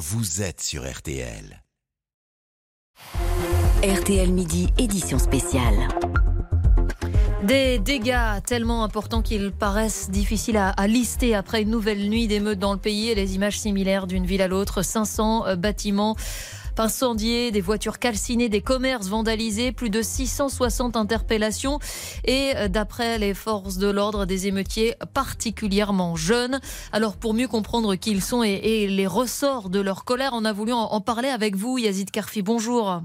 vous êtes sur RTL. RTL Midi, édition spéciale. Des dégâts tellement importants qu'ils paraissent difficiles à, à lister après une nouvelle nuit d'émeutes dans le pays et les images similaires d'une ville à l'autre. 500 euh, bâtiments incendiés, des voitures calcinées, des commerces vandalisés, plus de 660 interpellations et euh, d'après les forces de l'ordre, des émeutiers particulièrement jeunes. Alors pour mieux comprendre qui ils sont et, les ressorts de leur colère, on a voulu en, en parler avec vous, Yazid Karfi. Bonjour.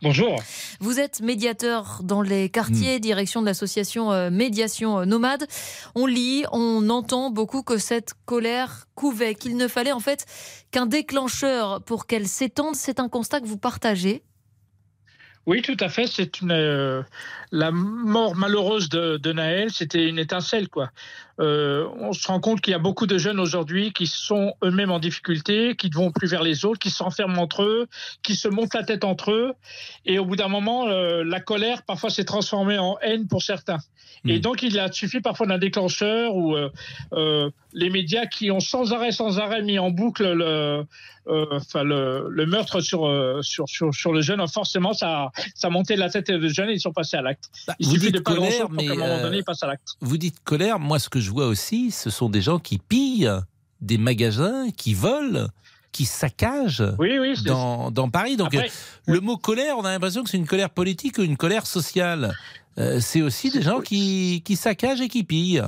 Bonjour. Vous êtes médiateur dans les quartiers, direction de l'association euh, Médiation euh, Nomade. On lit, on entend beaucoup que cette colère couvait, qu'il ne fallait en fait qu'un déclencheur pour qu'elle s'étende. C'est un constat que vous partagez. Oui, tout à fait. C'est une euh, la mort malheureuse de, de Naël, c'était une étincelle, quoi. Euh, on se rend compte qu'il y a beaucoup de jeunes aujourd'hui qui sont eux-mêmes en difficulté, qui ne vont plus vers les autres, qui s'enferment entre eux, qui se montent la tête entre eux, et au bout d'un moment, euh, la colère parfois s'est transformée en haine pour certains. Et Hmm. donc, il a suffi parfois d'un déclencheur ou les médias qui ont sans arrêt, sans arrêt mis en boucle le, euh, enfin le, le meurtre sur, euh, sur, sur, sur le jeune, forcément, ça, ça a monté la tête des jeunes et ils sont passés à l'acte. Bah, Il suffit de pas colère, mais qu'à un moment euh, donné, ils passent à l'acte. vous dites colère. Moi, ce que je vois aussi, ce sont des gens qui pillent des magasins, qui volent, qui saccagent Oui, oui. dans, dans Paris. Donc, Après, le mot colère, on a l'impression que c'est une colère politique ou une colère sociale. Euh, c'est aussi des gens qui, qui saccagent et qui pillent.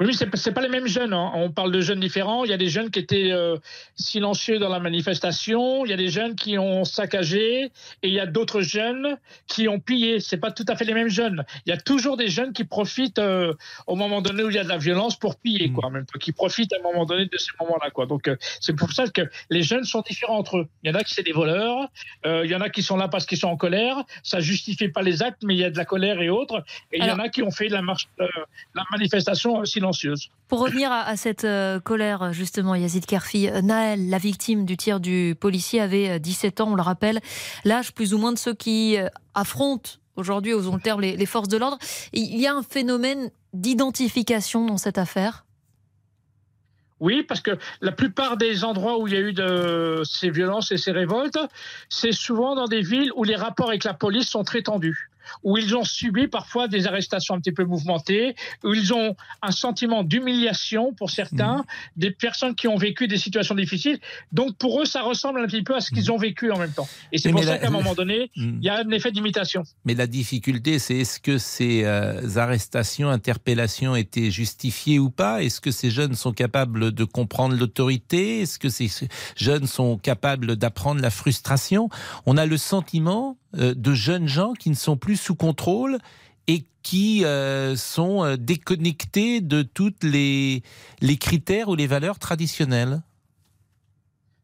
Oui, mais c'est pas- pas les mêmes jeunes. hein. On parle de jeunes différents. Il y a des jeunes qui étaient euh, silencieux dans la manifestation. Il y a des jeunes qui ont saccagé, et il y a d'autres jeunes qui ont pillé. C'est pas tout à fait les mêmes jeunes. Il y a toujours des jeunes qui profitent euh, au moment donné où il y a de la violence pour piller, Mm. quoi. Même qui profitent à un moment donné de ces moments-là, quoi. Donc euh, c'est pour ça que les jeunes sont différents entre eux. Il y en a qui c'est des voleurs. il y en a qui sont là parce qu'ils sont en colère. Ça justifie pas les actes, mais il y a de la colère et autres. Et il y en a qui ont fait la marche, la manifestation euh, silencieuse. Pour revenir à, à cette euh, colère, justement, Yazid Karfi, euh, Naël, la victime du tir du policier, avait euh, 17 ans, on le rappelle, l'âge plus ou moins de ceux qui euh, affrontent aujourd'hui, osons le terme, les, les forces de l'ordre. Il y a un phénomène d'identification dans cette affaire? Oui, parce que la plupart des endroits où il y a eu de ces violences et ces révoltes, c'est souvent dans des villes où les rapports avec la police sont très tendus, où ils ont subi parfois des arrestations un petit peu mouvementées, où ils ont un sentiment d'humiliation pour certains, des personnes qui ont vécu des situations difficiles. Donc pour eux, ça ressemble un petit peu à ce qu'ils ont vécu en même temps. Et c'est Oui, pour ça la- qu'à un moment donné, Mm. il y a un effet d'imitation. Mais la difficulté, c'est est-ce que ces euh, arrestations, interpellations étaient justifiées ou pas? Est-ce que ces jeunes sont capables de comprendre l'autorité? Est-ce que ces jeunes sont capables d'apprendre la frustration? On a le sentiment de jeunes gens qui ne sont plus sous contrôle et qui euh, sont euh, déconnectés de toutes les, les critères ou les valeurs traditionnelles.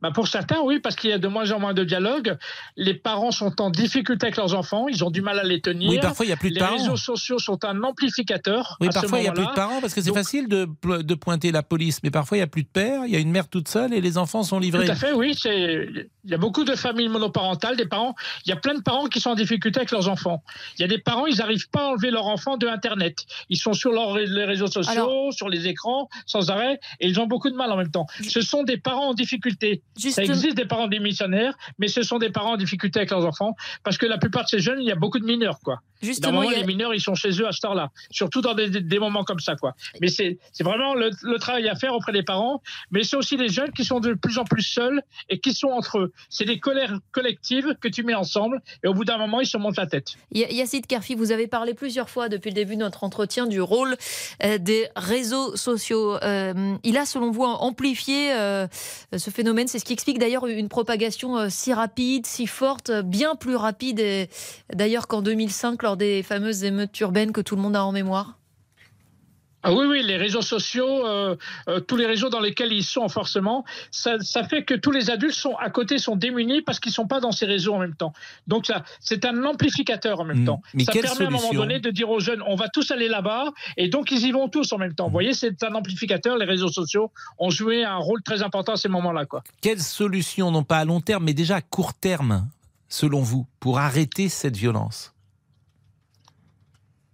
Bah pour certains, oui, parce qu'il y a de moins en moins de dialogue. Les parents sont en difficulté avec leurs enfants, ils ont du mal à les tenir. Oui, parfois il n'y a plus de les parents. réseaux sociaux sont un amplificateur. Oui, à parfois il n'y a plus de parents parce que c'est facile de, de pointer la police, mais parfois il n'y a plus de père, il y a une mère toute seule et les enfants sont livrés. Tout à fait, oui. Il y a beaucoup de familles monoparentales, des parents. Il y a plein de parents qui sont en difficulté avec leurs enfants. Il y a des parents, ils n'arrivent pas à enlever leur enfant de Internet. Ils sont sur les réseaux sociaux, Alors- sur les écrans, sans arrêt, et ils ont beaucoup de mal en même temps. Ce sont des parents en difficulté. Ça existe des parents démissionnaires, mais ce sont des parents en difficulté avec leurs enfants, parce que la plupart de ces jeunes, il y a beaucoup de mineurs, quoi. Justement, moment, a- les mineurs, ils sont chez eux à cette heure-là, surtout dans des, moments comme ça, quoi. Mais c'est vraiment le, le travail à faire auprès des parents, mais c'est aussi les jeunes qui sont de plus en plus seuls et qui sont entre eux. C'est des colères collectives que tu mets ensemble, et au bout d'un moment, ils se montent la tête. Yacine Karfi, vous avez parlé plusieurs fois depuis le début de notre entretien du rôle euh, des réseaux sociaux. Euh, il a, selon vous, amplifié euh, ce phénomène. C'est ce qui explique d'ailleurs une propagation euh, si rapide, si forte, euh, bien plus rapide d'ailleurs qu'en 2005 lors des fameuses émeutes urbaines que tout le monde a en mémoire. Ah oui, oui, les réseaux sociaux, euh, euh, tous les réseaux dans lesquels ils sont forcément, ça, ça fait que tous les adultes sont à côté sont démunis parce qu'ils sont pas dans ces réseaux en même temps. Donc ça, c'est un amplificateur en même Mm. temps. Mais ça quelle permet à un moment donné de dire aux jeunes, on va tous aller là-bas, et donc ils y vont tous en même temps. Vous voyez, c'est un amplificateur. Les réseaux sociaux ont joué un rôle très important à ces moments-là, quoi. Quelle solution, non pas à long terme, mais déjà à court terme, selon vous, pour arrêter cette violence?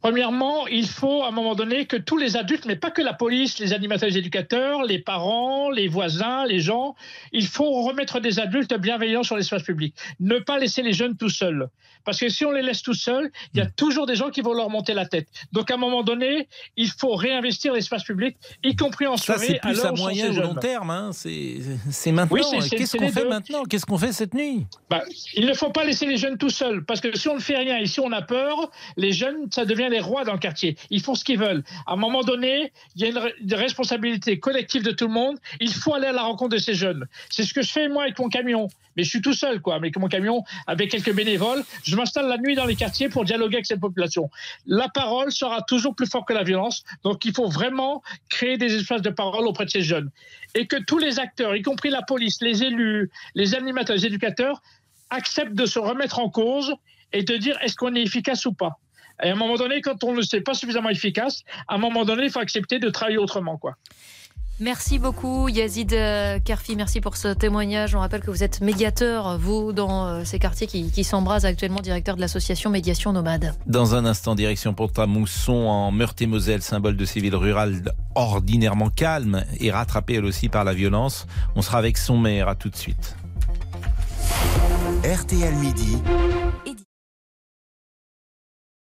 Premièrement, il faut à un moment donné que tous les adultes, mais pas que la police, les animateurs, les éducateurs, les parents, les voisins, les gens, il faut remettre des adultes bienveillants sur l'espace public. Ne pas laisser les jeunes tout seuls. Parce que si on les laisse tout seuls, il y a toujours des gens qui vont leur monter la tête. Donc à un moment donné, il faut réinvestir l'espace public, y compris en soirée. Ça, c'est plus à, moyen ou long terme. Hein. C'est maintenant. Qu'est-ce qu'on fait maintenant? Qu'est-ce qu'on fait cette nuit? Bah, Il ne faut pas laisser les jeunes tout seuls. Parce que si on ne fait rien et si on a peur, les jeunes, ça devient les rois dans le quartier. Ils font ce qu'ils veulent. À un moment donné, il y a une, responsabilité collective de tout le monde. Il faut aller à la rencontre de ces jeunes. C'est ce que je fais moi avec mon camion. Mais je suis tout seul, quoi. Avec mon camion, avec quelques bénévoles, je m'installe la nuit dans les quartiers pour dialoguer avec cette population. La parole sera toujours plus forte que la violence. Donc, il faut vraiment créer des espaces de parole auprès de ces jeunes. Et que tous les acteurs, y compris la police, les élus, les animateurs, les éducateurs, acceptent de se remettre en cause et de dire est-ce qu'on est efficace ou pas. Et à un moment donné, quand on ne sait pas suffisamment efficace, à un moment donné, il faut accepter de travailler autrement. Quoi. Merci beaucoup Yazid euh, Kerfi, merci pour ce témoignage. On rappelle que vous êtes médiateur, vous, dans euh, ces quartiers qui, qui s'embrasent actuellement, directeur de l'association Médiation Nomade. Dans un instant, direction Pont-à-Mousson en Meurthe-et-Moselle, symbole de ces villes rurales ordinairement calmes et rattrapées elle aussi par la violence. On sera avec son maire, à tout de suite. RTL Midi.